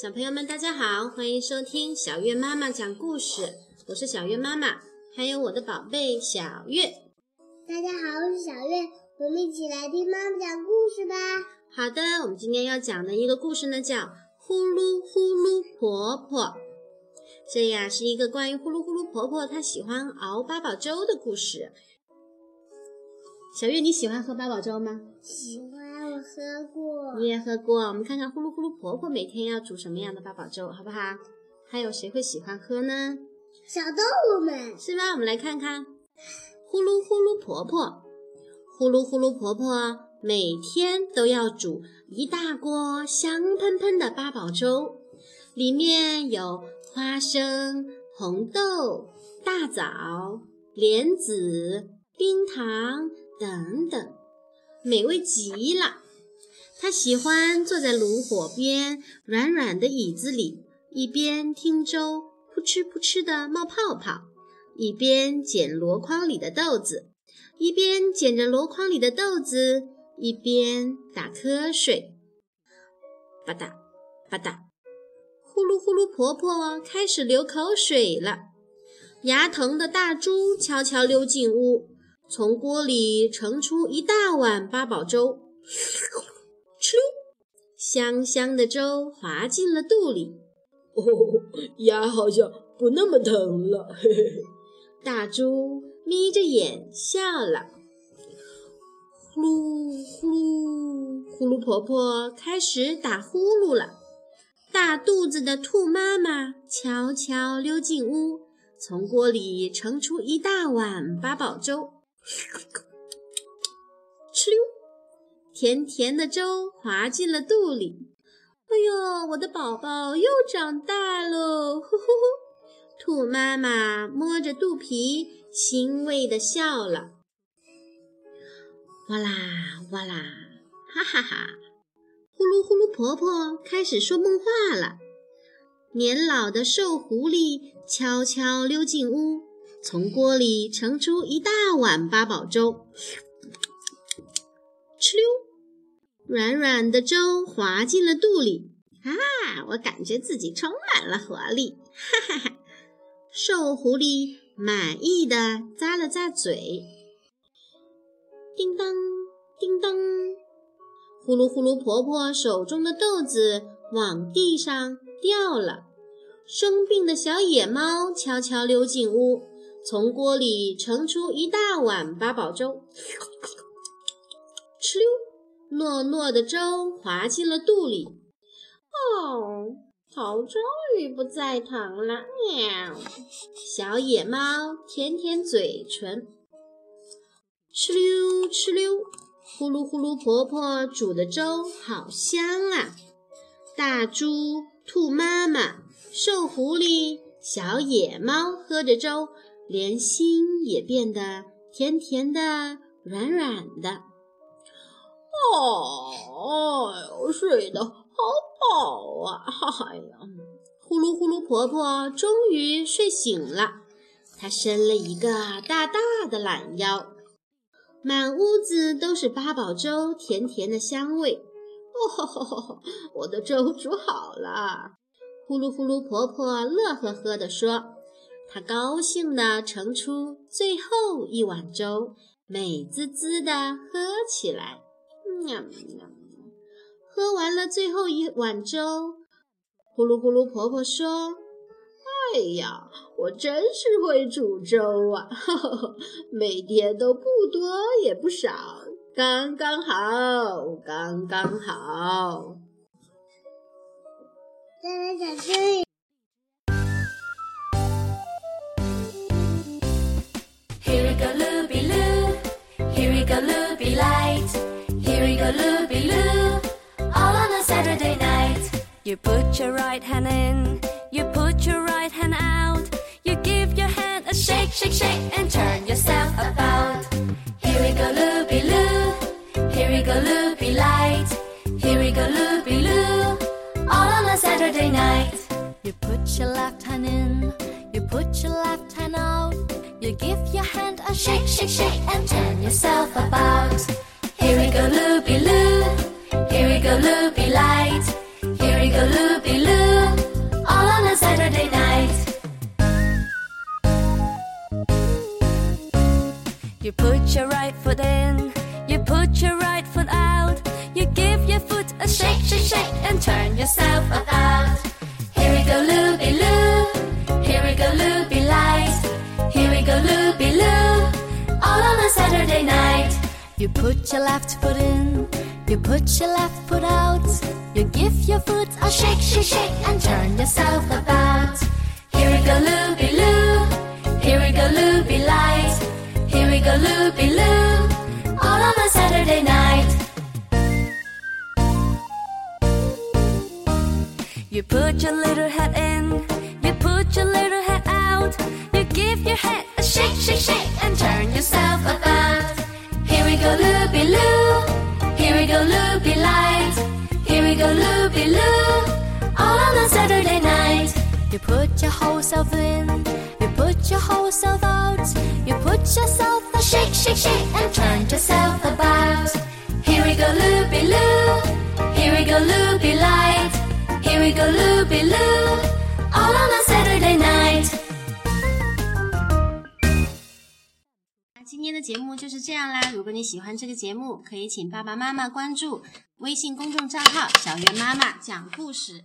小朋友们，大家好，欢迎收听小月妈妈讲故事。我是小月妈妈，还有我的宝贝小月。大家好，我是小月，我们一起来听妈妈讲故事吧。好的，我们今天要讲的一个故事呢，叫《呼噜呼噜婆婆》。这呀是一个关于呼噜呼噜婆婆她喜欢熬八宝粥的故事。小月，你喜欢喝八宝粥吗？喜欢，我喝过。你也喝过。我们看看呼噜呼噜婆婆每天要煮什么样的八宝粥，好不好？还有谁会喜欢喝呢？小动物们是吧？我们来看看呼噜呼噜婆婆。呼噜呼噜婆婆每天都要煮一大锅香喷喷的八宝粥，里面有花生、红豆、大枣、莲子、冰糖。等等，美味极了。他喜欢坐在炉火边软软的椅子里，一边听粥扑哧扑哧的冒泡泡，一边捡箩筐里的豆子，一边捡着箩筐里的豆子，一边打瞌睡。吧嗒吧嗒，呼噜呼噜，婆婆开始流口水了。牙疼的大猪悄悄溜进屋。从锅里盛出一大碗八宝粥，哧溜，香香的粥滑进了肚里。哦，牙好像不那么疼了。嘿嘿，大猪眯着眼笑了。呼噜呼噜，呼噜婆婆开始打呼噜了。大肚子的兔妈妈悄悄溜进屋，从锅里盛出一大碗八宝粥。哧溜，甜甜的粥滑进了肚里。哎呦，我的宝宝又长大喽！呼呼呼，兔妈妈摸着肚皮，欣慰地笑了。哇啦哇啦，哈哈哈！呼噜呼噜，婆婆开始说梦话了。年老的瘦狐狸悄悄溜进屋。从锅里盛出一大碗八宝粥，哧溜，软软的粥滑进了肚里。啊，我感觉自己充满了活力！哈哈哈。瘦狐狸满意的咂了咂嘴。叮当叮当，呼噜呼噜，婆婆手中的豆子往地上掉了。生病的小野猫悄悄溜进屋。从锅里盛出一大碗八宝粥，哧溜，糯糯的粥滑进了肚里。哦，头终于不再疼了。喵！小野猫舔舔嘴唇，哧溜哧溜，呼噜呼噜，婆婆煮的粥好香啊！大猪、兔妈妈、瘦狐狸、小野猫喝着粥。连心也变得甜甜的、软软的。哦，睡得好饱啊！哎呀，呼噜呼噜，婆婆终于睡醒了。她伸了一个大大的懒腰，满屋子都是八宝粥甜甜的香味。哦，我的粥煮好了！呼噜呼噜，婆婆乐呵呵地说。她高兴地盛出最后一碗粥，美滋滋地喝起来。喵喵喝完了最后一碗粥咕噜咕噜婆婆说哎呀我真是会煮粥啊哈哈 每天都不多也不少刚刚好刚刚好。再来展示 here we golubbyluh here we golubbylike 这。You put your right hand in, you put your right hand out. You give your hand a shake, shake, shake, and turn yourself about. Here we go, loopy loo. Here we go, loopy light. Here we go, loopy loo. All on a Saturday night. You put your left hand in, you put your left hand out. You give your hand a shake, shake, shake, and turn yourself a loopy loo all on a Saturday night. You put your right foot in, you put your right foot out, you give your foot a shake, shake, shake, and turn yourself about. Here we go, loopy loo, here we go, loopy lights, here we go, loopy loo, all on a Saturday night. You put your left foot in you put your left foot out. You give your foot a shake, shake, shake, and turn yourself about. Here we go, loopy loo. Here we go, loopy light. Here we go, loopy loo. All on a Saturday night. You put your little head in, you put your little head out. You give your head a shake, shake, shake, and turn yourself about. Here we go, loopy loo. Here we go, loopy light. Here we go, loopy loo. All on a Saturday night. You put your whole self in, you put your whole self out. You put yourself a shake, shake, shake, and turn yourself about. Here we go, loopy loo. Here we go, loopy light. Here we go, loopy loo. 节目就是这样啦。如果你喜欢这个节目，可以请爸爸妈妈关注微信公众账号“小圆妈妈讲故事”。